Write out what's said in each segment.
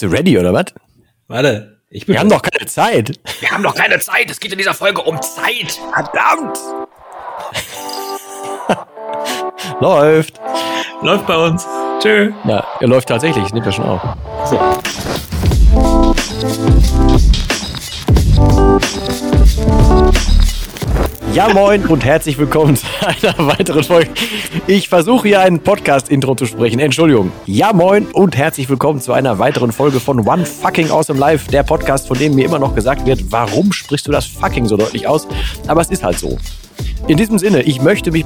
Bist du ready oder was? Warte, ich bin. Wir haben doch keine Zeit. Wir haben doch keine Zeit. Es geht in dieser Folge um Zeit. Verdammt! läuft. Läuft bei uns. Tschö. Ja, er läuft tatsächlich. Ich nehme das schon auf. So. Ja, moin und herzlich willkommen zu einer weiteren Folge. Ich versuche hier ein Podcast-Intro zu sprechen. Entschuldigung. Ja, moin und herzlich willkommen zu einer weiteren Folge von One Fucking Awesome Life, der Podcast, von dem mir immer noch gesagt wird, warum sprichst du das fucking so deutlich aus? Aber es ist halt so. In diesem Sinne, ich möchte mich,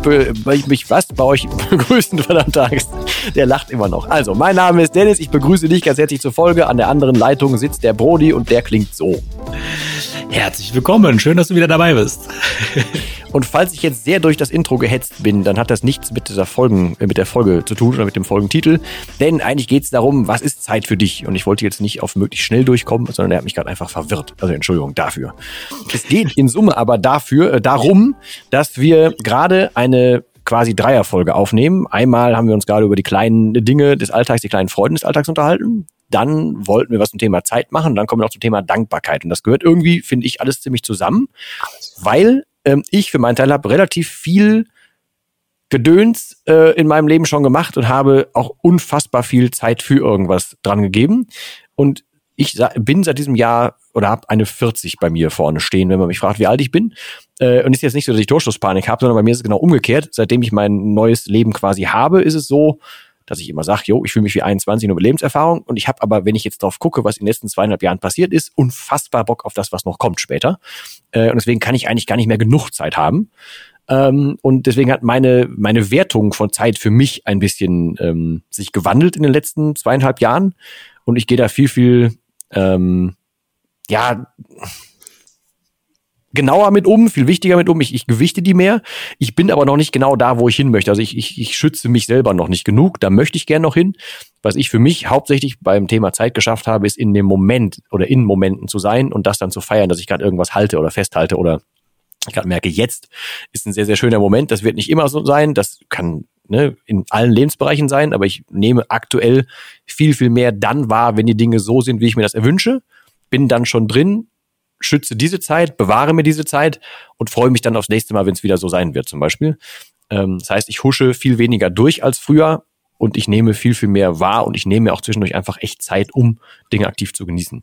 ich mich was bei euch begrüßen, verdammt Angst. Der lacht immer noch. Also, mein Name ist Dennis, ich begrüße dich ganz herzlich zur Folge. An der anderen Leitung sitzt der Brody und der klingt so. Herzlich willkommen, schön, dass du wieder dabei bist. Und falls ich jetzt sehr durch das Intro gehetzt bin, dann hat das nichts mit dieser Folgen, äh, mit der Folge zu tun oder mit dem Folgentitel. Denn eigentlich geht es darum, was ist Zeit für dich? Und ich wollte jetzt nicht auf möglichst schnell durchkommen, sondern er hat mich gerade einfach verwirrt. Also Entschuldigung dafür. Es geht in Summe aber dafür, äh, darum, dass wir gerade eine quasi Dreierfolge aufnehmen. Einmal haben wir uns gerade über die kleinen Dinge des Alltags, die kleinen Freuden des Alltags unterhalten. Dann wollten wir was zum Thema Zeit machen. Dann kommen wir noch zum Thema Dankbarkeit. Und das gehört irgendwie, finde ich, alles ziemlich zusammen, weil ähm, ich für meinen Teil habe relativ viel Gedöns äh, in meinem Leben schon gemacht und habe auch unfassbar viel Zeit für irgendwas dran gegeben. Und ich bin seit diesem Jahr oder habe eine 40 bei mir vorne stehen, wenn man mich fragt, wie alt ich bin. Äh, und ist jetzt nicht so, dass ich Durchschlusspanik habe, sondern bei mir ist es genau umgekehrt. Seitdem ich mein neues Leben quasi habe, ist es so, dass ich immer sage, jo, ich fühle mich wie 21 nur mit Lebenserfahrung und ich habe aber, wenn ich jetzt drauf gucke, was in den letzten zweieinhalb Jahren passiert ist, unfassbar Bock auf das, was noch kommt später. Äh, und deswegen kann ich eigentlich gar nicht mehr genug Zeit haben. Ähm, und deswegen hat meine, meine Wertung von Zeit für mich ein bisschen ähm, sich gewandelt in den letzten zweieinhalb Jahren. Und ich gehe da viel, viel, ähm, ja, genauer mit um, viel wichtiger mit um. Ich, ich gewichte die mehr. Ich bin aber noch nicht genau da, wo ich hin möchte. Also ich, ich, ich schütze mich selber noch nicht genug. Da möchte ich gern noch hin. Was ich für mich hauptsächlich beim Thema Zeit geschafft habe, ist in dem Moment oder in Momenten zu sein und das dann zu feiern, dass ich gerade irgendwas halte oder festhalte oder ich gerade merke, jetzt ist ein sehr, sehr schöner Moment. Das wird nicht immer so sein. Das kann ne, in allen Lebensbereichen sein, aber ich nehme aktuell viel, viel mehr dann wahr, wenn die Dinge so sind, wie ich mir das erwünsche. Bin dann schon drin, schütze diese Zeit, bewahre mir diese Zeit und freue mich dann aufs nächste Mal, wenn es wieder so sein wird, zum Beispiel. Ähm, das heißt, ich husche viel weniger durch als früher und ich nehme viel, viel mehr wahr und ich nehme mir auch zwischendurch einfach echt Zeit, um Dinge aktiv zu genießen.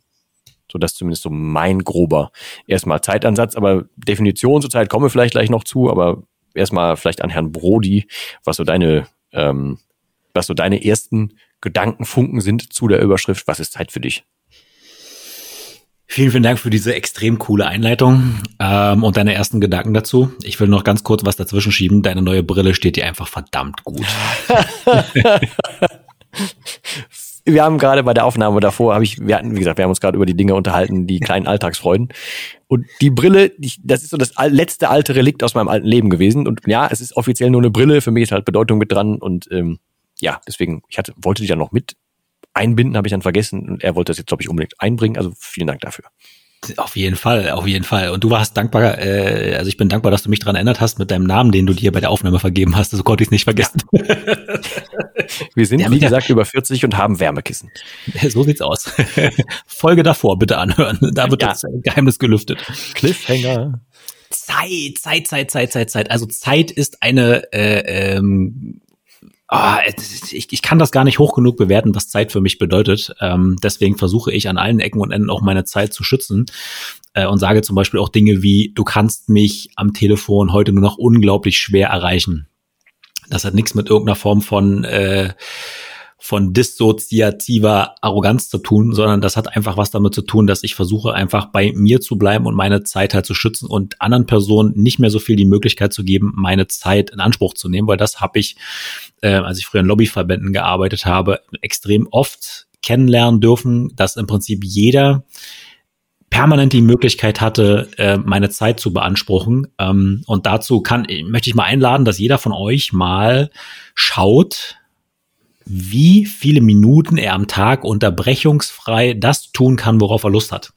So, das ist zumindest so mein grober erstmal Zeitansatz, aber Definition zur Zeit komme vielleicht gleich noch zu, aber erstmal vielleicht an Herrn Brody, was so deine, ähm, was so deine ersten Gedankenfunken sind zu der Überschrift, was ist Zeit für dich? Vielen, vielen Dank für diese extrem coole Einleitung ähm, und deine ersten Gedanken dazu. Ich will noch ganz kurz was dazwischen schieben. Deine neue Brille steht dir einfach verdammt gut. wir haben gerade bei der Aufnahme davor, habe ich, wir hatten, wie gesagt, wir haben uns gerade über die Dinge unterhalten, die kleinen Alltagsfreuden. Und die Brille, die, das ist so das letzte alte Relikt aus meinem alten Leben gewesen. Und ja, es ist offiziell nur eine Brille. Für mich ist halt Bedeutung mit dran. Und ähm, ja, deswegen, ich hatte, wollte die ja noch mit einbinden, habe ich dann vergessen. Und er wollte das jetzt, glaube ich, unbedingt einbringen. Also vielen Dank dafür. Auf jeden Fall, auf jeden Fall. Und du warst dankbar, äh, also ich bin dankbar, dass du mich daran erinnert hast mit deinem Namen, den du dir bei der Aufnahme vergeben hast. So konnte ich es nicht vergessen. Ja. Wir sind, ja, wie gesagt, über 40 und haben Wärmekissen. So sieht's aus. Folge davor bitte anhören. Da wird ja. das Geheimnis gelüftet. Cliffhanger. Zeit, Zeit, Zeit, Zeit, Zeit, Zeit. Also Zeit ist eine äh, ähm, oh, ich, ich kann das gar nicht hoch genug bewerten, was Zeit für mich bedeutet. Ähm, deswegen versuche ich an allen Ecken und Enden auch meine Zeit zu schützen äh, und sage zum Beispiel auch Dinge wie, du kannst mich am Telefon heute nur noch unglaublich schwer erreichen. Das hat nichts mit irgendeiner Form von äh, von dissoziativer Arroganz zu tun, sondern das hat einfach was damit zu tun, dass ich versuche einfach bei mir zu bleiben und meine Zeit halt zu schützen und anderen Personen nicht mehr so viel die Möglichkeit zu geben, meine Zeit in Anspruch zu nehmen, weil das habe ich, äh, als ich früher in Lobbyverbänden gearbeitet habe, extrem oft kennenlernen dürfen, dass im Prinzip jeder permanent die Möglichkeit hatte, äh, meine Zeit zu beanspruchen. Ähm, und dazu kann, möchte ich mal einladen, dass jeder von euch mal schaut, wie viele Minuten er am Tag unterbrechungsfrei das tun kann, worauf er Lust hat.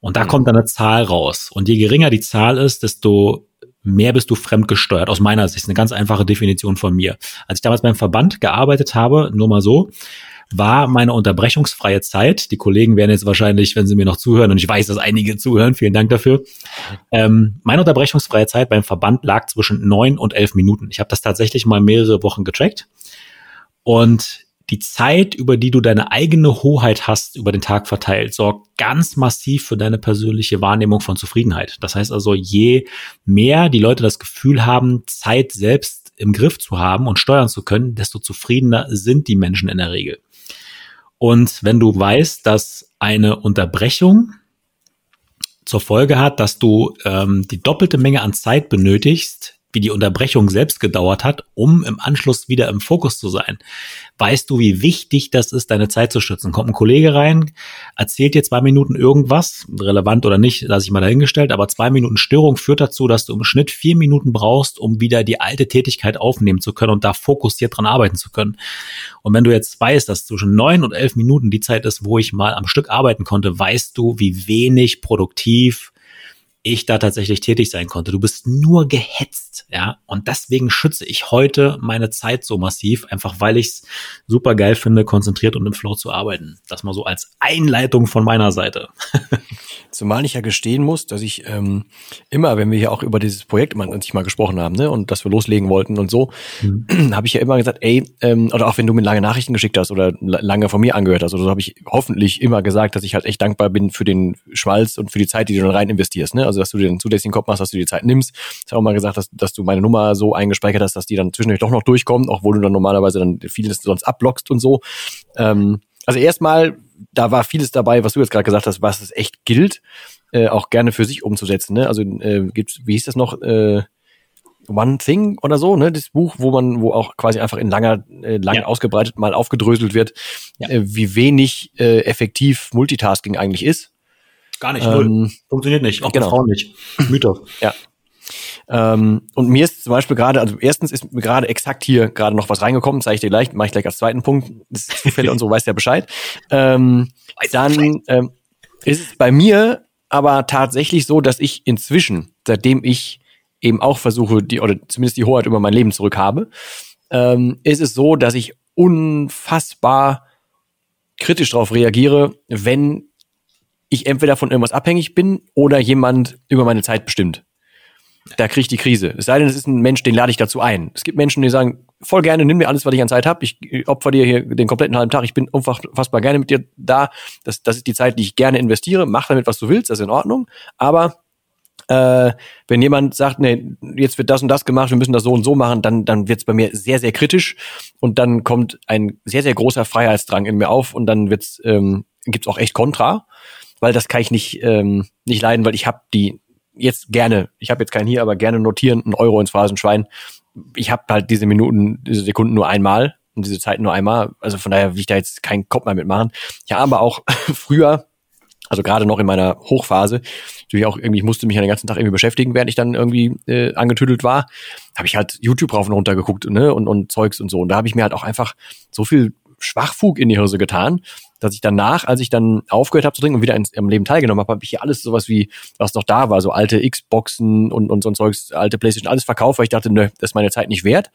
Und da mhm. kommt dann eine Zahl raus. Und je geringer die Zahl ist, desto mehr bist du fremdgesteuert. Aus meiner Sicht eine ganz einfache Definition von mir. Als ich damals beim Verband gearbeitet habe, nur mal so, war meine unterbrechungsfreie Zeit. Die Kollegen werden jetzt wahrscheinlich, wenn sie mir noch zuhören, und ich weiß, dass einige zuhören, vielen Dank dafür. Ähm, meine unterbrechungsfreie Zeit beim Verband lag zwischen neun und elf Minuten. Ich habe das tatsächlich mal mehrere Wochen getrackt. Und die Zeit, über die du deine eigene Hoheit hast, über den Tag verteilt, sorgt ganz massiv für deine persönliche Wahrnehmung von Zufriedenheit. Das heißt also, je mehr die Leute das Gefühl haben, Zeit selbst im Griff zu haben und steuern zu können, desto zufriedener sind die Menschen in der Regel. Und wenn du weißt, dass eine Unterbrechung zur Folge hat, dass du ähm, die doppelte Menge an Zeit benötigst, wie die Unterbrechung selbst gedauert hat, um im Anschluss wieder im Fokus zu sein. Weißt du, wie wichtig das ist, deine Zeit zu schützen? Kommt ein Kollege rein, erzählt dir zwei Minuten irgendwas, relevant oder nicht, lasse ich mal dahingestellt, aber zwei Minuten Störung führt dazu, dass du im Schnitt vier Minuten brauchst, um wieder die alte Tätigkeit aufnehmen zu können und da fokussiert dran arbeiten zu können. Und wenn du jetzt weißt, dass zwischen neun und elf Minuten die Zeit ist, wo ich mal am Stück arbeiten konnte, weißt du, wie wenig produktiv ich da tatsächlich tätig sein konnte. Du bist nur gehetzt, ja. Und deswegen schütze ich heute meine Zeit so massiv, einfach weil ich es super geil finde, konzentriert und im Flow zu arbeiten. Das mal so als Einleitung von meiner Seite. Zumal ich ja gestehen muss, dass ich ähm, immer, wenn wir hier auch über dieses Projekt immer sich mal gesprochen haben, ne, und dass wir loslegen wollten und so, mhm. habe ich ja immer gesagt, ey, ähm, oder auch wenn du mir lange Nachrichten geschickt hast oder lange von mir angehört hast, oder so habe ich hoffentlich immer gesagt, dass ich halt echt dankbar bin für den Schmalz und für die Zeit, die du dann rein investierst, ne? Also dass du dir den zusätzlichen Kopf machst, dass du die Zeit nimmst. Ich habe auch mal gesagt, dass, dass du meine Nummer so eingespeichert hast, dass die dann zwischendurch doch noch durchkommt, obwohl du dann normalerweise dann vieles sonst abblockst und so. Ähm, also erstmal da war vieles dabei, was du jetzt gerade gesagt hast, was es echt gilt, äh, auch gerne für sich umzusetzen. Ne? Also äh, gibt's, wie hieß das noch? Äh, One Thing oder so, ne? Das Buch, wo man, wo auch quasi einfach in langer, äh, lang ja. ausgebreitet mal aufgedröselt wird, ja. äh, wie wenig äh, effektiv Multitasking eigentlich ist. Gar nicht, ähm, Funktioniert nicht, auch genau. Frauen nicht. Mythos. Ja. Ähm, und mir ist zum Beispiel gerade, also erstens ist mir gerade exakt hier gerade noch was reingekommen, zeige ich dir gleich, mache ich gleich als zweiten Punkt. Das ist Zufälle und so, weiß ja Bescheid. Ähm, dann ähm, ist es bei mir aber tatsächlich so, dass ich inzwischen, seitdem ich eben auch versuche, die, oder zumindest die Hoheit über mein Leben zurückhabe, ähm, ist es so, dass ich unfassbar kritisch darauf reagiere, wenn ich entweder von irgendwas abhängig bin oder jemand über meine Zeit bestimmt da kriege ich die Krise. Es sei denn, es ist ein Mensch, den lade ich dazu ein. Es gibt Menschen, die sagen, voll gerne, nimm mir alles, was ich an Zeit habe. Ich opfer dir hier den kompletten halben Tag. Ich bin unfassbar gerne mit dir da. Das, das ist die Zeit, die ich gerne investiere. Mach damit, was du willst, das ist in Ordnung. Aber äh, wenn jemand sagt, nee, jetzt wird das und das gemacht, wir müssen das so und so machen, dann, dann wird es bei mir sehr, sehr kritisch und dann kommt ein sehr, sehr großer Freiheitsdrang in mir auf und dann wird's, ähm, gibt's auch echt Kontra, weil das kann ich nicht, ähm, nicht leiden, weil ich habe die jetzt gerne, ich habe jetzt keinen hier, aber gerne notieren, einen Euro ins Phrasenschwein. Ich habe halt diese Minuten, diese Sekunden nur einmal und diese Zeit nur einmal. Also von daher will ich da jetzt keinen Kopf mehr mitmachen. Ja, aber auch früher, also gerade noch in meiner Hochphase, natürlich auch irgendwie, ich musste mich ja den ganzen Tag irgendwie beschäftigen, während ich dann irgendwie äh, angetüdelt war, habe ich halt YouTube rauf und runter geguckt ne, und, und Zeugs und so. Und da habe ich mir halt auch einfach so viel Schwachfug in die Hose getan, dass ich danach, als ich dann aufgehört habe zu trinken und wieder ins, im Leben teilgenommen habe, habe ich hier alles sowas wie, was noch da war, so alte Xboxen und, und so ein Zeugs, alte Playstation, alles verkauft, weil ich dachte, nö, das ist meine Zeit nicht wert.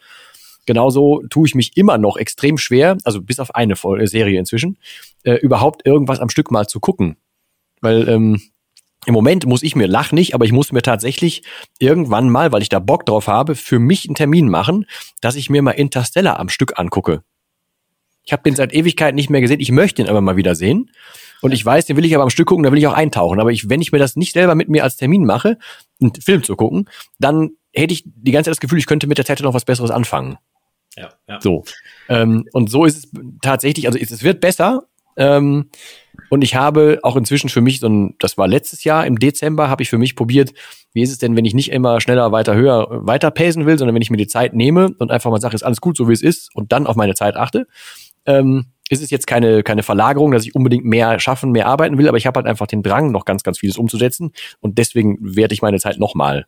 Genauso tue ich mich immer noch extrem schwer, also bis auf eine Serie inzwischen, äh, überhaupt irgendwas am Stück mal zu gucken. Weil ähm, im Moment muss ich mir, lach nicht, aber ich muss mir tatsächlich irgendwann mal, weil ich da Bock drauf habe, für mich einen Termin machen, dass ich mir mal Interstellar am Stück angucke. Ich habe den seit Ewigkeit nicht mehr gesehen. Ich möchte ihn aber mal wieder sehen. Und ich weiß, den will ich aber am Stück gucken, da will ich auch eintauchen. Aber ich, wenn ich mir das nicht selber mit mir als Termin mache, einen Film zu gucken, dann hätte ich die ganze Zeit das Gefühl, ich könnte mit der Zeit noch was Besseres anfangen. Ja, ja. So. Ähm, und so ist es tatsächlich, also es wird besser. Ähm, und ich habe auch inzwischen für mich so ein, das war letztes Jahr im Dezember, habe ich für mich probiert, wie ist es denn, wenn ich nicht immer schneller, weiter, höher, weiter pacen will, sondern wenn ich mir die Zeit nehme und einfach mal sage, ist alles gut, so wie es ist und dann auf meine Zeit achte ähm, ist es jetzt keine, keine Verlagerung, dass ich unbedingt mehr schaffen, mehr arbeiten will, aber ich habe halt einfach den Drang, noch ganz, ganz vieles umzusetzen und deswegen werte ich meine Zeit nochmal.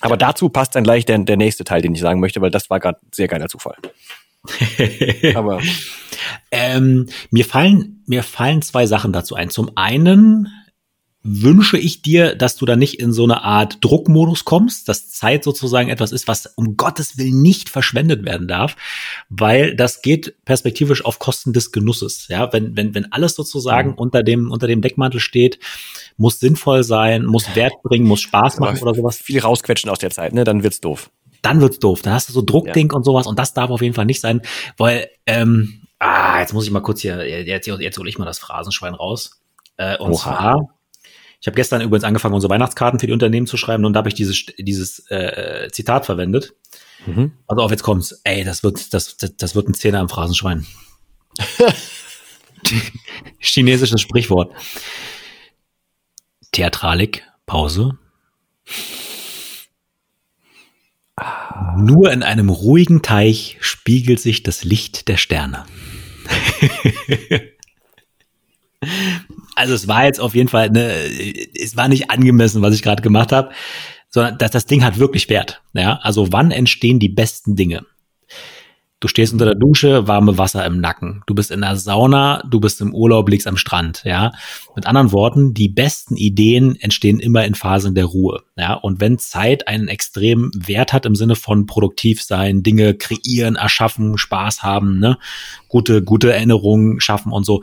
Aber dazu passt dann gleich der, der nächste Teil, den ich sagen möchte, weil das war gerade sehr geiler Zufall. aber ähm, mir fallen mir fallen zwei Sachen dazu ein. Zum einen wünsche ich dir, dass du da nicht in so eine Art Druckmodus kommst, dass Zeit sozusagen etwas ist, was um Gottes Willen nicht verschwendet werden darf, weil das geht perspektivisch auf Kosten des Genusses. Ja, wenn, wenn, wenn alles sozusagen mhm. unter dem, unter dem Deckmantel steht, muss sinnvoll sein, muss Wert bringen, muss Spaß machen oder sowas. Viel rausquetschen aus der Zeit, ne? Dann wird's doof. Dann wird's doof. Dann hast du so Druckding ja. und sowas und das darf auf jeden Fall nicht sein, weil, ähm, ah, jetzt muss ich mal kurz hier, jetzt, jetzt hole ich mal das Phrasenschwein raus. Äh, und Oha. zwar, ich habe gestern übrigens angefangen, unsere Weihnachtskarten für die Unternehmen zu schreiben und da habe ich dieses, dieses äh, Zitat verwendet. Mhm. Also auf, jetzt kommt's. Ey, das wird, das, das, das wird ein Zehner im Phrasenschwein. Chinesisches Sprichwort. Theatralik, Pause. Nur in einem ruhigen Teich spiegelt sich das Licht der Sterne. also es war jetzt auf jeden Fall, ne, es war nicht angemessen, was ich gerade gemacht habe, sondern dass das Ding hat wirklich Wert. Ja, also wann entstehen die besten Dinge? Du stehst unter der Dusche, warme Wasser im Nacken. Du bist in der Sauna, du bist im Urlaub, liegst am Strand, ja. Mit anderen Worten, die besten Ideen entstehen immer in Phasen der Ruhe, ja. Und wenn Zeit einen extremen Wert hat im Sinne von produktiv sein, Dinge kreieren, erschaffen, Spaß haben, ne, gute, gute Erinnerungen schaffen und so,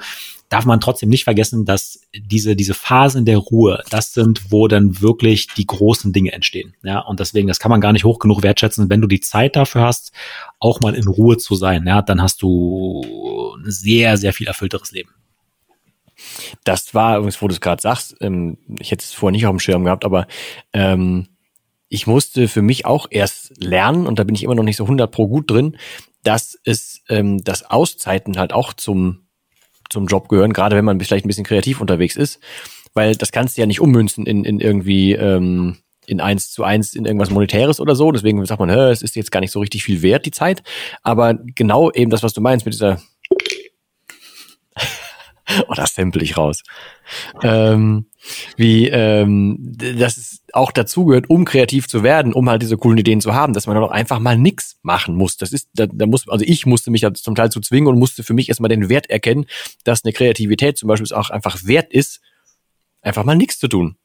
darf man trotzdem nicht vergessen, dass diese, diese Phasen der Ruhe, das sind, wo dann wirklich die großen Dinge entstehen. Ja, und deswegen, das kann man gar nicht hoch genug wertschätzen. Wenn du die Zeit dafür hast, auch mal in Ruhe zu sein, ja, dann hast du ein sehr, sehr viel erfüllteres Leben. Das war übrigens, wo du es gerade sagst, ähm, ich hätte es vorher nicht auf dem Schirm gehabt, aber ähm, ich musste für mich auch erst lernen, und da bin ich immer noch nicht so 100 pro gut drin, dass es, ähm, dass Auszeiten halt auch zum zum Job gehören, gerade wenn man vielleicht ein bisschen kreativ unterwegs ist, weil das kannst du ja nicht ummünzen in, in irgendwie ähm, in eins zu eins in irgendwas Monetäres oder so. Deswegen sagt man, es ist jetzt gar nicht so richtig viel wert, die Zeit. Aber genau eben das, was du meinst mit dieser oh, das stempel ich raus. Ähm, wie ähm, dass es auch dazu gehört, um kreativ zu werden, um halt diese coolen Ideen zu haben, dass man dann auch einfach mal nix machen muss. Das ist, da, da muss, also ich musste mich ja zum Teil zu zwingen und musste für mich erstmal den Wert erkennen, dass eine Kreativität zum Beispiel auch einfach wert ist, einfach mal nichts zu tun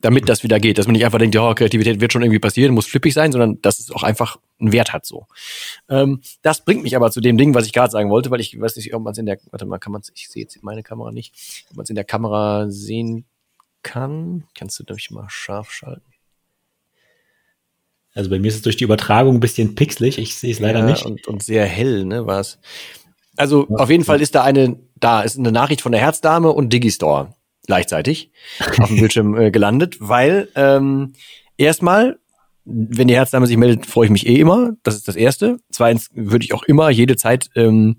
damit das wieder geht. Dass man nicht einfach denkt, ja, Kreativität wird schon irgendwie passieren, muss flippig sein, sondern dass es auch einfach einen Wert hat so. Ähm, das bringt mich aber zu dem Ding, was ich gerade sagen wollte, weil ich weiß nicht, ob man es in der, warte mal, kann man ich sehe jetzt meine Kamera nicht, ob man es in der Kamera sehen kann. Kannst du durch mal scharf schalten? Also bei mir ist es durch die Übertragung ein bisschen pixelig, ich sehe es leider ja, nicht. Und, und sehr hell, ne, war es. Also ja. auf jeden Fall ist da eine, da ist eine Nachricht von der Herzdame und Digistore gleichzeitig auf dem Bildschirm äh, gelandet, weil ähm, erstmal, wenn die Herzdame sich meldet, freue ich mich eh immer. Das ist das Erste. Zweitens würde ich auch immer jede Zeit ähm,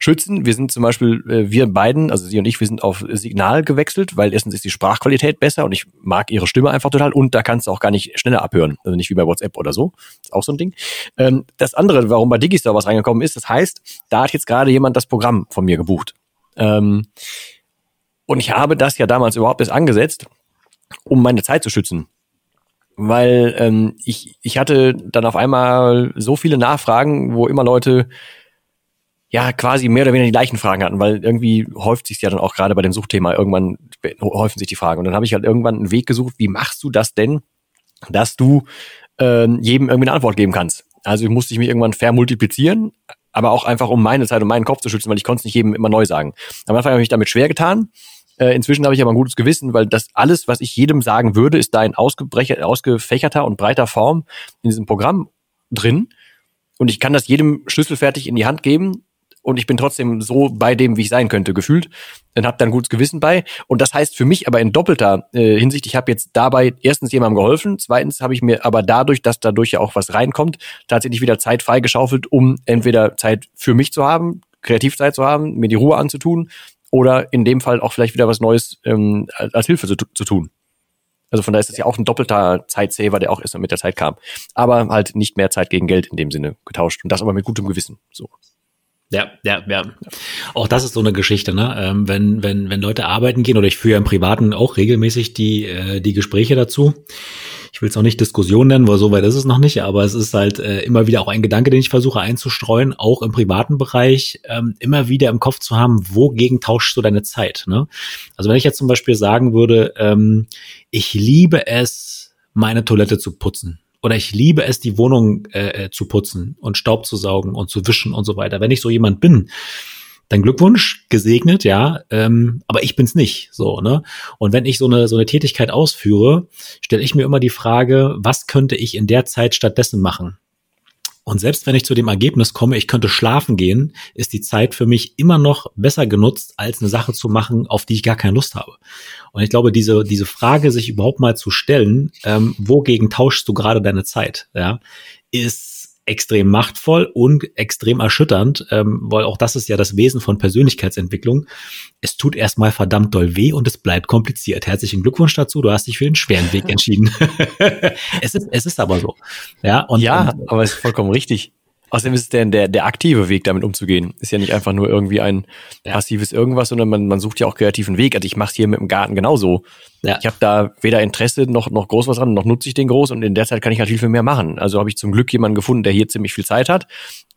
schützen. Wir sind zum Beispiel, äh, wir beiden, also sie und ich, wir sind auf Signal gewechselt, weil erstens ist die Sprachqualität besser und ich mag ihre Stimme einfach total und da kannst du auch gar nicht schneller abhören. Also nicht wie bei WhatsApp oder so. Ist auch so ein Ding. Ähm, das andere, warum bei Digistore was reingekommen ist, das heißt, da hat jetzt gerade jemand das Programm von mir gebucht. Ähm, und ich habe das ja damals überhaupt erst angesetzt, um meine Zeit zu schützen. Weil ähm, ich, ich hatte dann auf einmal so viele Nachfragen, wo immer Leute ja quasi mehr oder weniger die gleichen Fragen hatten, weil irgendwie häuft sich ja dann auch gerade bei dem Suchthema irgendwann häufen sich die Fragen. Und dann habe ich halt irgendwann einen Weg gesucht, wie machst du das denn, dass du ähm, jedem irgendwie eine Antwort geben kannst. Also musste ich mich irgendwann vermultiplizieren, aber auch einfach um meine Zeit und meinen Kopf zu schützen, weil ich konnte es nicht jedem immer neu sagen. Am Anfang habe ich mich damit schwer getan äh, inzwischen habe ich aber ein gutes Gewissen, weil das alles, was ich jedem sagen würde, ist da in ausgefächerter und breiter Form in diesem Programm drin. Und ich kann das jedem schlüsselfertig in die Hand geben und ich bin trotzdem so bei dem, wie ich sein könnte, gefühlt. Dann habe da ein gutes Gewissen bei. Und das heißt für mich aber in doppelter äh, Hinsicht, ich habe jetzt dabei erstens jemandem geholfen, zweitens habe ich mir aber dadurch, dass dadurch ja auch was reinkommt, tatsächlich wieder Zeit freigeschaufelt, um entweder Zeit für mich zu haben, Kreativzeit zu haben, mir die Ruhe anzutun oder in dem Fall auch vielleicht wieder was Neues ähm, als Hilfe zu, zu tun. Also von daher ist es ja auch ein doppelter Zeitsaver, der auch erst mit der Zeit kam. Aber halt nicht mehr Zeit gegen Geld in dem Sinne getauscht. Und das aber mit gutem Gewissen. So. Ja, ja, ja. Auch das ist so eine Geschichte, ne? Ähm, wenn, wenn, wenn Leute arbeiten gehen, oder ich führe im Privaten auch regelmäßig die, äh, die Gespräche dazu. Ich ich will es auch nicht Diskussion nennen, weil so weit ist es noch nicht, aber es ist halt äh, immer wieder auch ein Gedanke, den ich versuche einzustreuen, auch im privaten Bereich, ähm, immer wieder im Kopf zu haben, wogegen tauschst du deine Zeit? Ne? Also wenn ich jetzt zum Beispiel sagen würde, ähm, ich liebe es, meine Toilette zu putzen. Oder ich liebe es, die Wohnung äh, äh zu putzen und Staub zu saugen und zu wischen und so weiter. Wenn ich so jemand bin, dann Glückwunsch, gesegnet, ja, ähm, aber ich bin's nicht, so, ne? Und wenn ich so eine, so eine Tätigkeit ausführe, stelle ich mir immer die Frage, was könnte ich in der Zeit stattdessen machen? Und selbst wenn ich zu dem Ergebnis komme, ich könnte schlafen gehen, ist die Zeit für mich immer noch besser genutzt, als eine Sache zu machen, auf die ich gar keine Lust habe. Und ich glaube, diese, diese Frage, sich überhaupt mal zu stellen, ähm, wogegen tauschst du gerade deine Zeit, ja, ist extrem machtvoll und extrem erschütternd, ähm, weil auch das ist ja das Wesen von Persönlichkeitsentwicklung. Es tut erstmal verdammt doll weh und es bleibt kompliziert. Herzlichen Glückwunsch dazu, du hast dich für den schweren Weg entschieden. es, ist, es ist aber so. Ja, und, ja und, aber es ist vollkommen richtig. Außerdem ist es der, der, der aktive Weg, damit umzugehen. Ist ja nicht einfach nur irgendwie ein ja. passives irgendwas, sondern man, man sucht ja auch kreativen Weg. Also ich mache hier mit dem Garten genauso. Ja. Ich habe da weder Interesse noch, noch groß was dran, noch nutze ich den groß und in der Zeit kann ich halt viel, viel mehr machen. Also habe ich zum Glück jemanden gefunden, der hier ziemlich viel Zeit hat,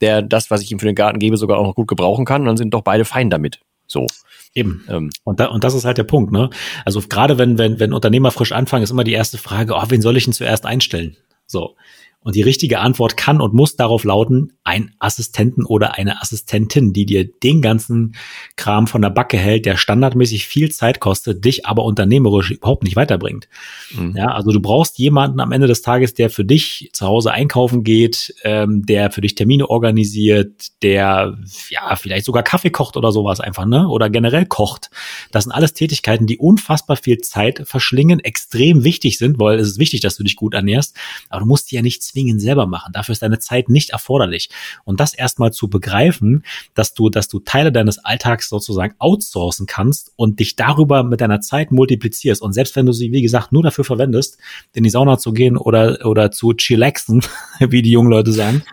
der das, was ich ihm für den Garten gebe, sogar auch noch gut gebrauchen kann und dann sind doch beide fein damit. So. Eben. Ähm. Und, da, und das ist halt der Punkt, ne? Also gerade wenn, wenn, wenn Unternehmer frisch anfangen, ist immer die erste Frage, oh, wen soll ich denn zuerst einstellen? So. Und die richtige Antwort kann und muss darauf lauten, ein Assistenten oder eine Assistentin, die dir den ganzen Kram von der Backe hält, der standardmäßig viel Zeit kostet, dich aber unternehmerisch überhaupt nicht weiterbringt. Mhm. Ja, also du brauchst jemanden am Ende des Tages, der für dich zu Hause einkaufen geht, ähm, der für dich Termine organisiert, der ja vielleicht sogar Kaffee kocht oder sowas einfach, ne? Oder generell kocht. Das sind alles Tätigkeiten, die unfassbar viel Zeit verschlingen, extrem wichtig sind, weil es ist wichtig, dass du dich gut ernährst, aber du musst dir ja nichts zwingend selber machen. Dafür ist deine Zeit nicht erforderlich. Und das erstmal zu begreifen, dass du, dass du Teile deines Alltags sozusagen outsourcen kannst und dich darüber mit deiner Zeit multiplizierst. Und selbst wenn du sie, wie gesagt, nur dafür verwendest, in die Sauna zu gehen oder, oder zu chillaxen, wie die jungen Leute sagen,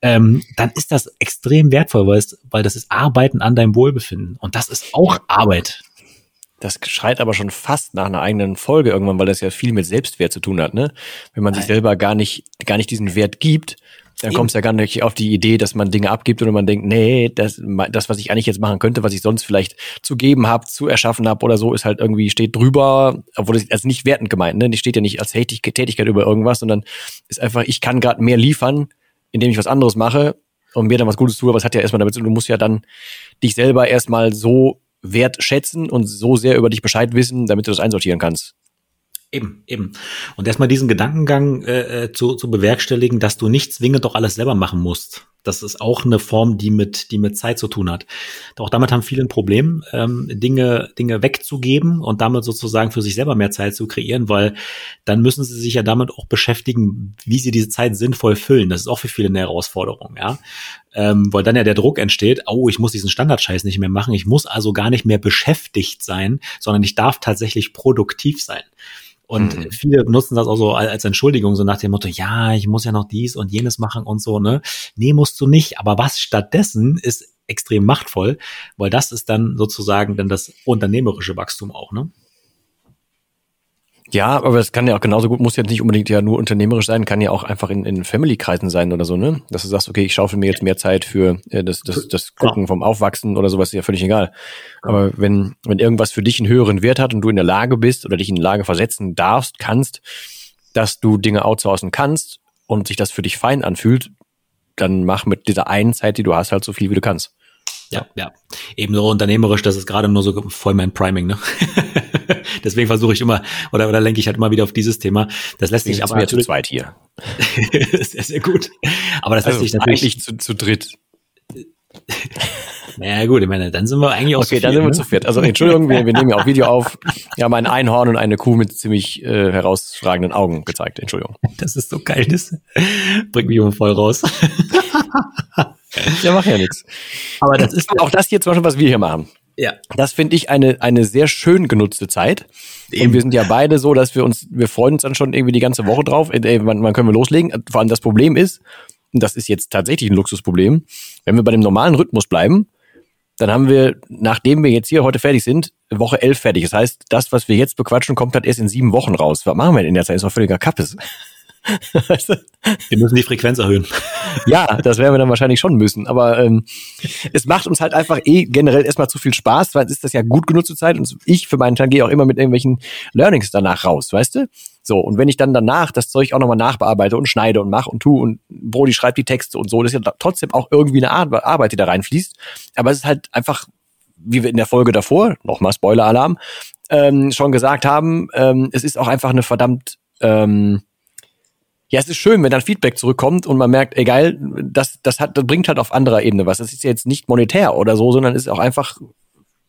ähm, dann ist das extrem wertvoll, weil, es, weil das ist Arbeiten an deinem Wohlbefinden. Und das ist auch Arbeit. Das schreit aber schon fast nach einer eigenen Folge irgendwann, weil das ja viel mit Selbstwert zu tun hat, ne? Wenn man sich selber gar nicht, gar nicht diesen Wert gibt, dann kommt es ja gar nicht auf die Idee, dass man Dinge abgibt oder man denkt, nee, das, das, was ich eigentlich jetzt machen könnte, was ich sonst vielleicht zu geben habe, zu erschaffen habe oder so, ist halt irgendwie steht drüber, obwohl das also nicht wertend gemeint, ne? Die steht ja nicht als Tätigkeit über irgendwas, sondern ist einfach, ich kann gerade mehr liefern, indem ich was anderes mache und mir dann was Gutes tue, aber es hat ja erstmal damit zu tun, du musst ja dann dich selber erstmal so wertschätzen und so sehr über dich Bescheid wissen, damit du das einsortieren kannst. Eben, eben. Und erstmal diesen Gedankengang äh, äh, zu, zu bewerkstelligen, dass du nicht zwingend doch alles selber machen musst. Das ist auch eine Form, die mit, die mit Zeit zu tun hat. Auch damit haben viele ein Problem, ähm, Dinge, Dinge wegzugeben und damit sozusagen für sich selber mehr Zeit zu kreieren, weil dann müssen sie sich ja damit auch beschäftigen, wie sie diese Zeit sinnvoll füllen. Das ist auch für viele eine Herausforderung, ja. Ähm, weil dann ja der Druck entsteht, oh, ich muss diesen Standardscheiß nicht mehr machen, ich muss also gar nicht mehr beschäftigt sein, sondern ich darf tatsächlich produktiv sein. Und mhm. viele nutzen das auch so als Entschuldigung, so nach dem Motto, ja, ich muss ja noch dies und jenes machen und so, ne? Nee, musst du nicht. Aber was stattdessen ist extrem machtvoll, weil das ist dann sozusagen dann das unternehmerische Wachstum auch, ne? Ja, aber es kann ja auch genauso gut, muss ja nicht unbedingt ja nur unternehmerisch sein, kann ja auch einfach in, in Family-Kreisen sein oder so, ne? Dass du sagst, okay, ich schaufel mir jetzt mehr Zeit für äh, das, das, das Gucken vom Aufwachsen oder sowas, ist ja völlig egal. Aber wenn, wenn irgendwas für dich einen höheren Wert hat und du in der Lage bist oder dich in der Lage versetzen darfst, kannst, dass du Dinge outsourcen kannst und sich das für dich fein anfühlt, dann mach mit dieser einen Zeit, die du hast, halt so viel, wie du kannst. Ja, ja. Ebenso unternehmerisch, das ist gerade nur so voll mein Priming, ne? Deswegen versuche ich immer, oder, oder lenke ich halt immer wieder auf dieses Thema. Das lässt sich aber. Wir zu zweit hier. sehr, sehr gut. Aber das also lässt sich natürlich. Eigentlich zu, zu dritt. Naja, gut, ich meine, dann sind wir eigentlich auch Okay, dann sind wir ne? zu viert. Also, Entschuldigung, wir, wir nehmen ja auch Video auf. Wir haben ein Einhorn und eine Kuh mit ziemlich äh, herausragenden Augen gezeigt. Entschuldigung. Das ist so geil, das bringt mich immer voll raus. Ja, mach ja nichts. Aber das ist auch das hier zum Beispiel, was wir hier machen. Ja. Das finde ich eine, eine sehr schön genutzte Zeit. Eben. Und wir sind ja beide so, dass wir uns, wir freuen uns dann schon irgendwie die ganze Woche drauf. Ey, wann, wann können wir loslegen? Vor allem das Problem ist, und das ist jetzt tatsächlich ein Luxusproblem, wenn wir bei dem normalen Rhythmus bleiben, dann haben wir, nachdem wir jetzt hier heute fertig sind, Woche 11 fertig. Das heißt, das, was wir jetzt bequatschen, kommt halt erst in sieben Wochen raus. Was machen wir denn in der Zeit? Das ist doch völliger Kappes. Wir müssen die Frequenz erhöhen. Ja, das werden wir dann wahrscheinlich schon müssen. Aber ähm, es macht uns halt einfach eh generell erstmal zu viel Spaß, weil es ist das ja gut genutzte Zeit und ich für meinen Teil gehe auch immer mit irgendwelchen Learnings danach raus, weißt du? So, und wenn ich dann danach das Zeug auch nochmal nachbearbeite und schneide und mache und tu und Brody schreibt die Texte und so, das ist ja trotzdem auch irgendwie eine Arbeit, die da reinfließt. Aber es ist halt einfach, wie wir in der Folge davor, nochmal Spoiler-Alarm, ähm, schon gesagt haben, ähm, es ist auch einfach eine verdammt ähm, ja, es ist schön, wenn dann Feedback zurückkommt und man merkt, egal, das, das hat, das bringt halt auf anderer Ebene was. Das ist jetzt nicht monetär oder so, sondern ist auch einfach,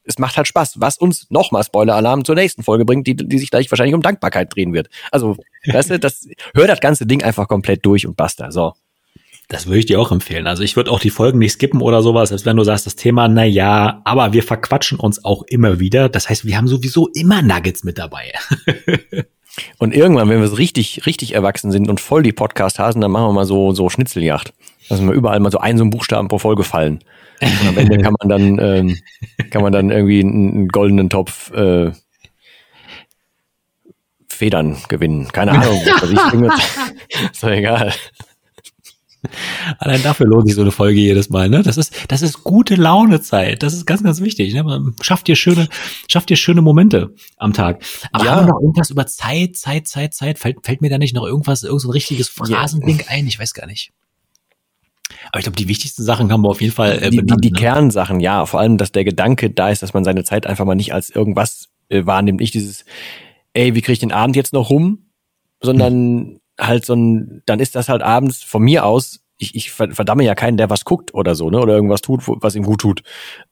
es macht halt Spaß, was uns nochmal Spoiler-Alarm zur nächsten Folge bringt, die, die sich gleich wahrscheinlich um Dankbarkeit drehen wird. Also, weißt du, das, hör das ganze Ding einfach komplett durch und basta, so. Das würde ich dir auch empfehlen. Also ich würde auch die Folgen nicht skippen oder sowas, als wenn du sagst, das Thema, na ja, aber wir verquatschen uns auch immer wieder. Das heißt, wir haben sowieso immer Nuggets mit dabei. Und irgendwann, wenn wir so richtig, richtig erwachsen sind und voll die Podcast-Hasen, dann machen wir mal so, so Schnitzeljagd. Dass wir überall mal so ein so ein Buchstaben pro Folge fallen. Und am Ende kann man dann, ähm, kann man dann irgendwie einen, einen goldenen Topf äh, Federn gewinnen. Keine Ahnung. Was ich, ist doch egal. Allein dafür lohnt sich so eine Folge jedes Mal, ne? Das ist, das ist gute Launezeit. Das ist ganz, ganz wichtig. Ne? Man schafft dir schöne, schafft dir schöne Momente am Tag. Aber ja. haben wir noch irgendwas über Zeit, Zeit, Zeit, Zeit? Fällt, fällt mir da nicht noch irgendwas, irgend so ein richtiges Phrasending ja. ein? Ich weiß gar nicht. Aber ich glaube, die wichtigsten Sachen haben wir auf jeden Fall äh, die, benannt, die, die ne? Kernsachen, ja. Vor allem, dass der Gedanke da ist, dass man seine Zeit einfach mal nicht als irgendwas äh, wahrnimmt. Nicht dieses, ey, wie kriege ich den Abend jetzt noch rum? Sondern hm halt so ein, dann ist das halt abends von mir aus, ich, ich verdamme ja keinen, der was guckt oder so, ne, oder irgendwas tut, was ihm gut tut.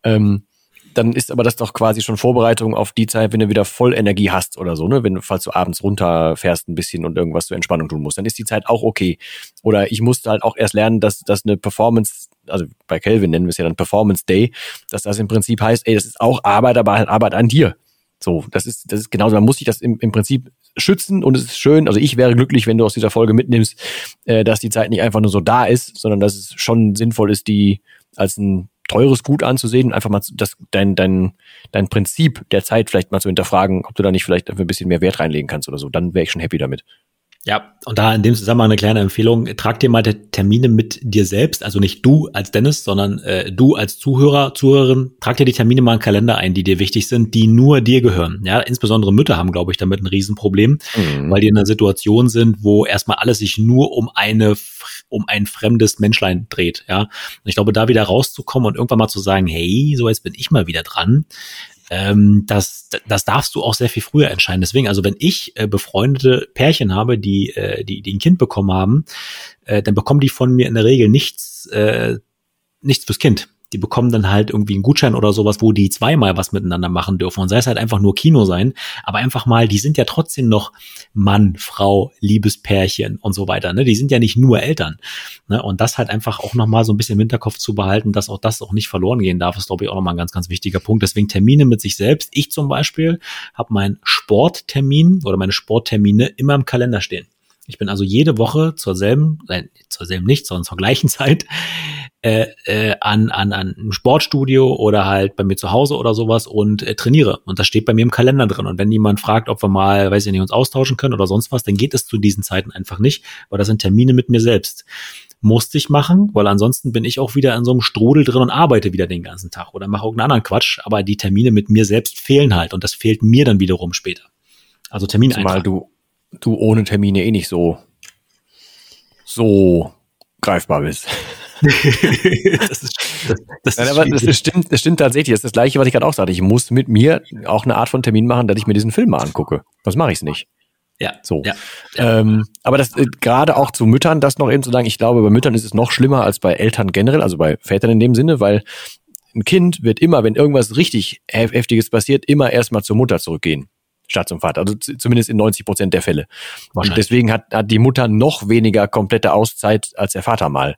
Ähm, dann ist aber das doch quasi schon Vorbereitung auf die Zeit, wenn du wieder voll Energie hast oder so, ne? Wenn falls du abends runterfährst ein bisschen und irgendwas zur Entspannung tun musst, dann ist die Zeit auch okay. Oder ich musste halt auch erst lernen, dass, dass eine Performance, also bei Kelvin nennen wir es ja dann Performance Day, dass das im Prinzip heißt, ey, das ist auch Arbeit, aber halt Arbeit an dir. So, das ist, das ist genauso, man muss sich das im, im Prinzip schützen und es ist schön, also ich wäre glücklich, wenn du aus dieser Folge mitnimmst, äh, dass die Zeit nicht einfach nur so da ist, sondern dass es schon sinnvoll ist, die als ein teures Gut anzusehen und einfach mal das, dein, dein, dein Prinzip der Zeit vielleicht mal zu hinterfragen, ob du da nicht vielleicht ein bisschen mehr Wert reinlegen kannst oder so. Dann wäre ich schon happy damit. Ja, und da in dem Zusammenhang eine kleine Empfehlung. Trag dir mal Termine mit dir selbst, also nicht du als Dennis, sondern äh, du als Zuhörer, Zuhörerin. Trag dir die Termine mal in den Kalender ein, die dir wichtig sind, die nur dir gehören. Ja, insbesondere Mütter haben, glaube ich, damit ein Riesenproblem, mhm. weil die in einer Situation sind, wo erstmal alles sich nur um eine um ein fremdes Menschlein dreht. Ja, und ich glaube, da wieder rauszukommen und irgendwann mal zu sagen, hey, so jetzt bin ich mal wieder dran, ähm, das, das darfst du auch sehr viel früher entscheiden. Deswegen, also wenn ich äh, befreundete Pärchen habe, die, äh, die, die ein Kind bekommen haben, äh, dann bekommen die von mir in der Regel nichts, äh, nichts fürs Kind die bekommen dann halt irgendwie einen Gutschein oder sowas, wo die zweimal was miteinander machen dürfen. Und sei es halt einfach nur Kino sein, aber einfach mal, die sind ja trotzdem noch Mann, Frau, Liebespärchen und so weiter. Ne? Die sind ja nicht nur Eltern. Ne? Und das halt einfach auch nochmal so ein bisschen im Hinterkopf zu behalten, dass auch das auch nicht verloren gehen darf, ist, glaube ich, auch nochmal ein ganz, ganz wichtiger Punkt. Deswegen Termine mit sich selbst. Ich zum Beispiel habe meinen Sporttermin oder meine Sporttermine immer im Kalender stehen. Ich bin also jede Woche zur selben, nein, zur selben nicht, sondern zur gleichen Zeit äh, äh, an, an, an einem Sportstudio oder halt bei mir zu Hause oder sowas und äh, trainiere. Und das steht bei mir im Kalender drin. Und wenn jemand fragt, ob wir mal, weiß ich nicht, uns austauschen können oder sonst was, dann geht es zu diesen Zeiten einfach nicht, weil das sind Termine mit mir selbst. Musste ich machen, weil ansonsten bin ich auch wieder in so einem Strudel drin und arbeite wieder den ganzen Tag oder mache irgendeinen anderen Quatsch. Aber die Termine mit mir selbst fehlen halt und das fehlt mir dann wiederum später. Also Termin Zumal du du ohne Termine eh nicht so, so greifbar bist. das, ist, das, das, Nein, aber das, stimmt, das stimmt tatsächlich. Das ist das Gleiche, was ich gerade auch sagte. Ich muss mit mir auch eine Art von Termin machen, dass ich mir diesen Film mal angucke. Was mache ich nicht. Ja. So. Ja, ja. Ähm, aber das äh, gerade auch zu Müttern, das noch eben zu sagen, ich glaube, bei Müttern ist es noch schlimmer als bei Eltern generell, also bei Vätern in dem Sinne, weil ein Kind wird immer, wenn irgendwas richtig Heftiges passiert, immer erstmal zur Mutter zurückgehen statt zum Vater. Also zumindest in 90 Prozent der Fälle. Und deswegen hat, hat die Mutter noch weniger komplette Auszeit als der Vater mal.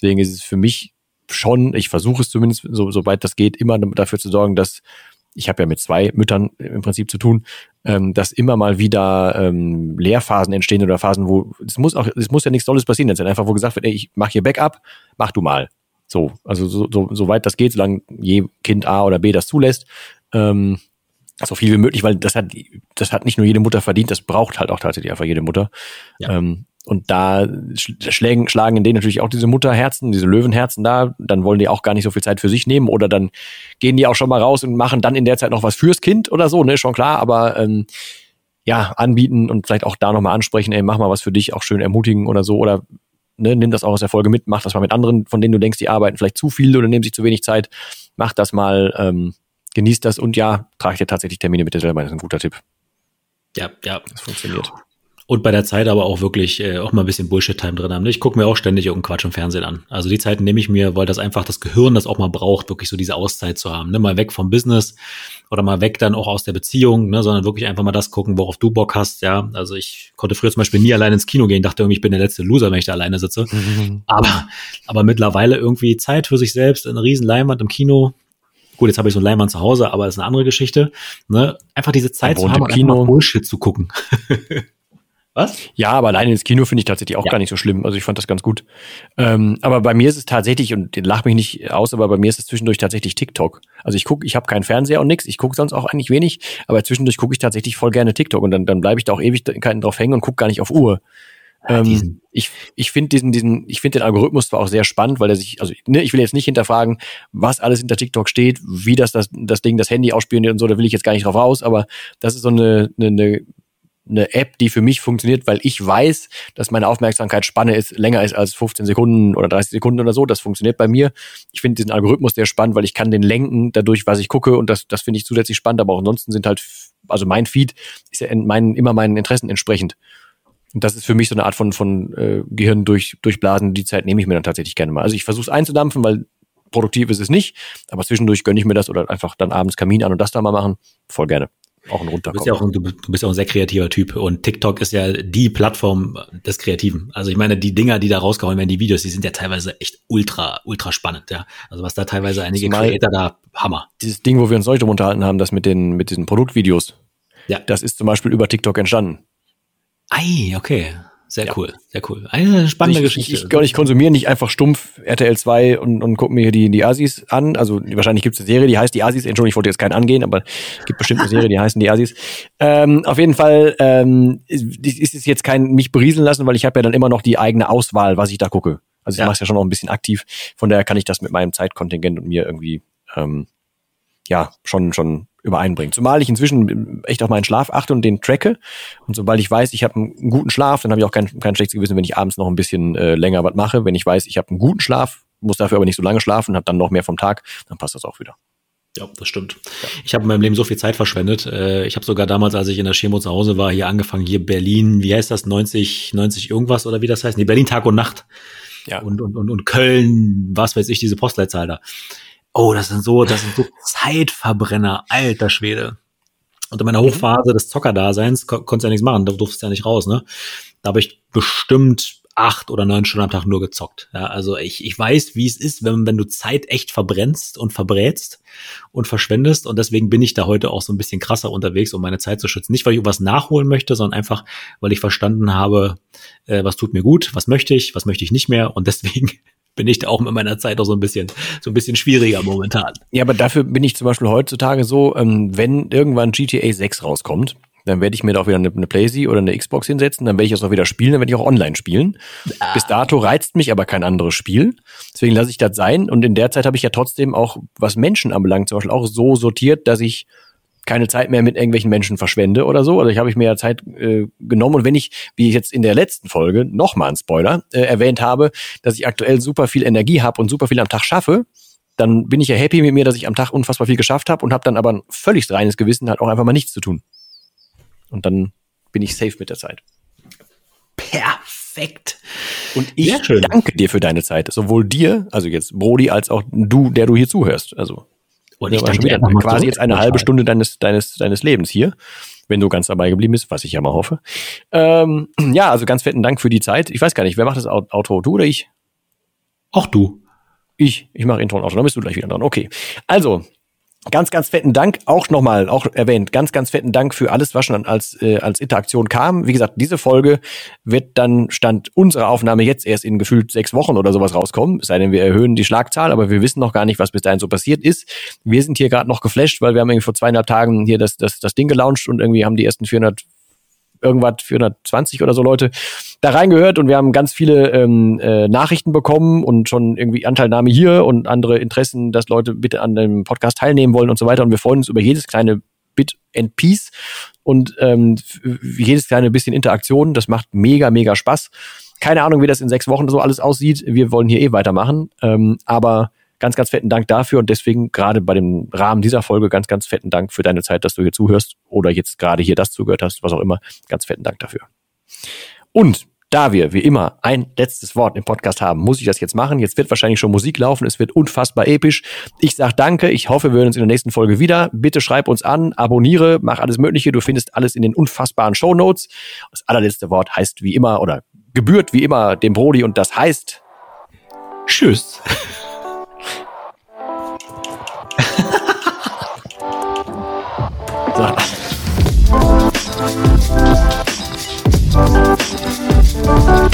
Deswegen ist es für mich schon, ich versuche es zumindest, so, soweit das geht, immer dafür zu sorgen, dass ich habe ja mit zwei Müttern im Prinzip zu tun, ähm, dass immer mal wieder ähm, Lehrphasen entstehen oder Phasen, wo es muss auch, es muss ja nichts Tolles passieren. Jetzt einfach, wo gesagt wird, ey, ich mache hier Backup, mach du mal. So, also so, so, so weit das geht, solange je Kind A oder B das zulässt. Ähm, so viel wie möglich, weil das hat, das hat nicht nur jede Mutter verdient, das braucht halt auch tatsächlich einfach jede Mutter. Ja. Ähm, und da schlagen, schlagen in denen natürlich auch diese Mutterherzen, diese Löwenherzen da. Dann wollen die auch gar nicht so viel Zeit für sich nehmen oder dann gehen die auch schon mal raus und machen dann in der Zeit noch was fürs Kind oder so, ne, schon klar. Aber ähm, ja, anbieten und vielleicht auch da nochmal ansprechen, ey, mach mal was für dich, auch schön ermutigen oder so. Oder ne, nimm das auch aus der Folge mit, mach das mal mit anderen, von denen du denkst, die arbeiten vielleicht zu viel oder nehmen sich zu wenig Zeit. Mach das mal, ähm, genieß das und ja, trag dir tatsächlich Termine mit dir selber. Das ist ein guter Tipp. Ja, ja. Das funktioniert und bei der Zeit aber auch wirklich äh, auch mal ein bisschen Bullshit-Time drin haben. Ich gucke mir auch ständig irgendeinen Quatsch im Fernsehen an. Also die Zeiten nehme ich mir, weil das einfach das Gehirn das auch mal braucht, wirklich so diese Auszeit zu haben. Ne? Mal weg vom Business oder mal weg dann auch aus der Beziehung, ne? sondern wirklich einfach mal das gucken, worauf du Bock hast. Ja, also ich konnte früher zum Beispiel nie allein ins Kino gehen, dachte irgendwie, ich bin der letzte Loser, wenn ich da alleine sitze. Mhm. Aber, aber mittlerweile irgendwie Zeit für sich selbst, eine riesen Leinwand im Kino, Gut, jetzt habe ich so ein Leinwand zu Hause, aber das ist eine andere Geschichte. Ne? Einfach diese Zeit zu haben, Kino. Bullshit zu gucken. Was? Ja, aber alleine ins Kino finde ich tatsächlich auch ja. gar nicht so schlimm. Also ich fand das ganz gut. Ähm, aber bei mir ist es tatsächlich, und lach mich nicht aus, aber bei mir ist es zwischendurch tatsächlich TikTok. Also ich gucke, ich habe keinen Fernseher und nix, ich gucke sonst auch eigentlich wenig, aber zwischendurch gucke ich tatsächlich voll gerne TikTok und dann, dann bleibe ich da auch Ewigkeiten drauf hängen und gucke gar nicht auf Uhr. Ja, ähm, ich ich finde diesen, diesen, ich finde den Algorithmus zwar auch sehr spannend, weil er sich, also ne, ich will jetzt nicht hinterfragen, was alles hinter TikTok steht, wie das, das, das Ding das Handy ausspioniert und so, da will ich jetzt gar nicht drauf raus, aber das ist so eine, eine, eine eine App, die für mich funktioniert, weil ich weiß, dass meine Aufmerksamkeitsspanne ist, länger ist als 15 Sekunden oder 30 Sekunden oder so. Das funktioniert bei mir. Ich finde diesen Algorithmus sehr spannend, weil ich kann den lenken dadurch, was ich gucke und das, das finde ich zusätzlich spannend. Aber auch ansonsten sind halt, also mein Feed ist ja in meinen, immer meinen Interessen entsprechend. Und das ist für mich so eine Art von, von äh, Gehirn durch, durchblasen. Die Zeit nehme ich mir dann tatsächlich gerne mal. Also ich versuche es einzudampfen, weil produktiv ist es nicht, aber zwischendurch gönne ich mir das oder einfach dann abends Kamin an und das da mal machen. Voll gerne auch ein Runterkommen. Du bist ja auch ein, du bist auch ein sehr kreativer Typ und TikTok ist ja die Plattform des Kreativen. Also ich meine, die Dinger, die da rausgehauen werden, die Videos, die sind ja teilweise echt ultra, ultra spannend, ja. Also was da teilweise einige Zumal Creator da, Hammer. Dieses Ding, wo wir uns heute unterhalten haben, das mit den, mit diesen Produktvideos. Ja. Das ist zum Beispiel über TikTok entstanden. Ei, okay. Sehr ja. cool, sehr cool. Eine spannende ich, Geschichte. Ich, ich, ich konsumiere nicht einfach stumpf RTL 2 und, und gucke mir hier die, die Asis an. Also wahrscheinlich gibt es eine Serie, die heißt die Asis. Entschuldigung, ich wollte jetzt keinen angehen, aber es gibt bestimmt eine Serie, die heißen die Asis. Ähm, auf jeden Fall ähm, ist, ist es jetzt kein mich berieseln lassen, weil ich habe ja dann immer noch die eigene Auswahl, was ich da gucke. Also ich ja. mache es ja schon noch ein bisschen aktiv. Von daher kann ich das mit meinem Zeitkontingent und mir irgendwie ähm, ja schon schon übereinbringen. Zumal ich inzwischen echt auf meinen Schlaf achte und den tracke. Und sobald ich weiß, ich habe einen guten Schlaf, dann habe ich auch kein, kein schlechtes Gewissen, wenn ich abends noch ein bisschen äh, länger was mache. Wenn ich weiß, ich habe einen guten Schlaf, muss dafür aber nicht so lange schlafen, habe dann noch mehr vom Tag, dann passt das auch wieder. Ja, das stimmt. Ja. Ich habe in meinem Leben so viel Zeit verschwendet. Äh, ich habe sogar damals, als ich in der Chemo zu Hause war, hier angefangen, hier Berlin, wie heißt das, 90, 90 irgendwas oder wie das heißt? Nee, Berlin Tag und Nacht. Ja. Und, und, und, und Köln, was weiß ich, diese Postleitzahl da. Oh, das sind so, das sind so Zeitverbrenner, alter Schwede. Und in meiner mhm. Hochphase des Zockerdaseins kon konntest du ja nichts machen, da durftest du ja nicht raus, ne? Da habe ich bestimmt acht oder neun Stunden am Tag nur gezockt. Ja, also ich, ich weiß, wie es ist, wenn, wenn du Zeit echt verbrennst und verbrätst und verschwendest. Und deswegen bin ich da heute auch so ein bisschen krasser unterwegs, um meine Zeit zu schützen. Nicht, weil ich irgendwas nachholen möchte, sondern einfach, weil ich verstanden habe, äh, was tut mir gut, was möchte ich, was möchte ich nicht mehr. Und deswegen bin ich da auch mit meiner Zeit auch so ein bisschen, so ein bisschen schwieriger momentan. Ja, aber dafür bin ich zum Beispiel heutzutage so, ähm, wenn irgendwann GTA 6 rauskommt, dann werde ich mir da auch wieder eine, eine Playsee oder eine Xbox hinsetzen, dann werde ich das auch wieder spielen, dann werde ich auch online spielen. Ah. Bis dato reizt mich aber kein anderes Spiel. Deswegen lasse ich das sein. Und in der Zeit habe ich ja trotzdem auch, was Menschen anbelangt, zum Beispiel auch so sortiert, dass ich keine Zeit mehr mit irgendwelchen Menschen verschwende oder so. Also ich habe ich mir ja Zeit äh, genommen und wenn ich, wie ich jetzt in der letzten Folge, nochmal ein Spoiler, äh, erwähnt habe, dass ich aktuell super viel Energie habe und super viel am Tag schaffe, dann bin ich ja happy mit mir, dass ich am Tag unfassbar viel geschafft habe und habe dann aber ein völlig reines Gewissen, halt auch einfach mal nichts zu tun. Und dann bin ich safe mit der Zeit. Perfekt. Und ich danke dir für deine Zeit. Sowohl dir, also jetzt Brody, als auch du, der du hier zuhörst. Also und ich danke dir quasi jetzt eine halbe Stunde deines, deines, deines Lebens hier, wenn du ganz dabei geblieben bist, was ich ja mal hoffe. Ähm, ja, also ganz fetten Dank für die Zeit. Ich weiß gar nicht, wer macht das Outro, du oder ich? Auch du. Ich, ich mache Intro und Outro, dann bist du gleich wieder dran. Okay. Also, Ganz, ganz fetten Dank, auch nochmal, auch erwähnt, ganz, ganz fetten Dank für alles, was schon als, äh, als Interaktion kam. Wie gesagt, diese Folge wird dann Stand unserer Aufnahme jetzt erst in gefühlt sechs Wochen oder sowas rauskommen, es sei denn, wir erhöhen die Schlagzahl, aber wir wissen noch gar nicht, was bis dahin so passiert ist. Wir sind hier gerade noch geflasht, weil wir haben irgendwie vor zweieinhalb Tagen hier das, das, das Ding gelauncht und irgendwie haben die ersten 400 irgendwas 420 oder so Leute da reingehört und wir haben ganz viele ähm, äh, Nachrichten bekommen und schon irgendwie Anteilnahme hier und andere Interessen, dass Leute bitte an dem Podcast teilnehmen wollen und so weiter und wir freuen uns über jedes kleine Bit and Piece und ähm, jedes kleine bisschen Interaktion. Das macht mega, mega Spaß. Keine Ahnung, wie das in sechs Wochen so alles aussieht. Wir wollen hier eh weitermachen. Ähm, aber ganz, ganz fetten Dank dafür und deswegen gerade bei dem Rahmen dieser Folge ganz, ganz fetten Dank für deine Zeit, dass du hier zuhörst oder jetzt gerade hier das zugehört hast, was auch immer. Ganz fetten Dank dafür. Und da wir, wie immer, ein letztes Wort im Podcast haben, muss ich das jetzt machen. Jetzt wird wahrscheinlich schon Musik laufen. Es wird unfassbar episch. Ich sag danke. Ich hoffe, wir hören uns in der nächsten Folge wieder. Bitte schreib uns an, abonniere, mach alles Mögliche. Du findest alles in den unfassbaren Show Notes. Das allerletzte Wort heißt wie immer oder gebührt wie immer dem Brody und das heißt Tschüss. Thank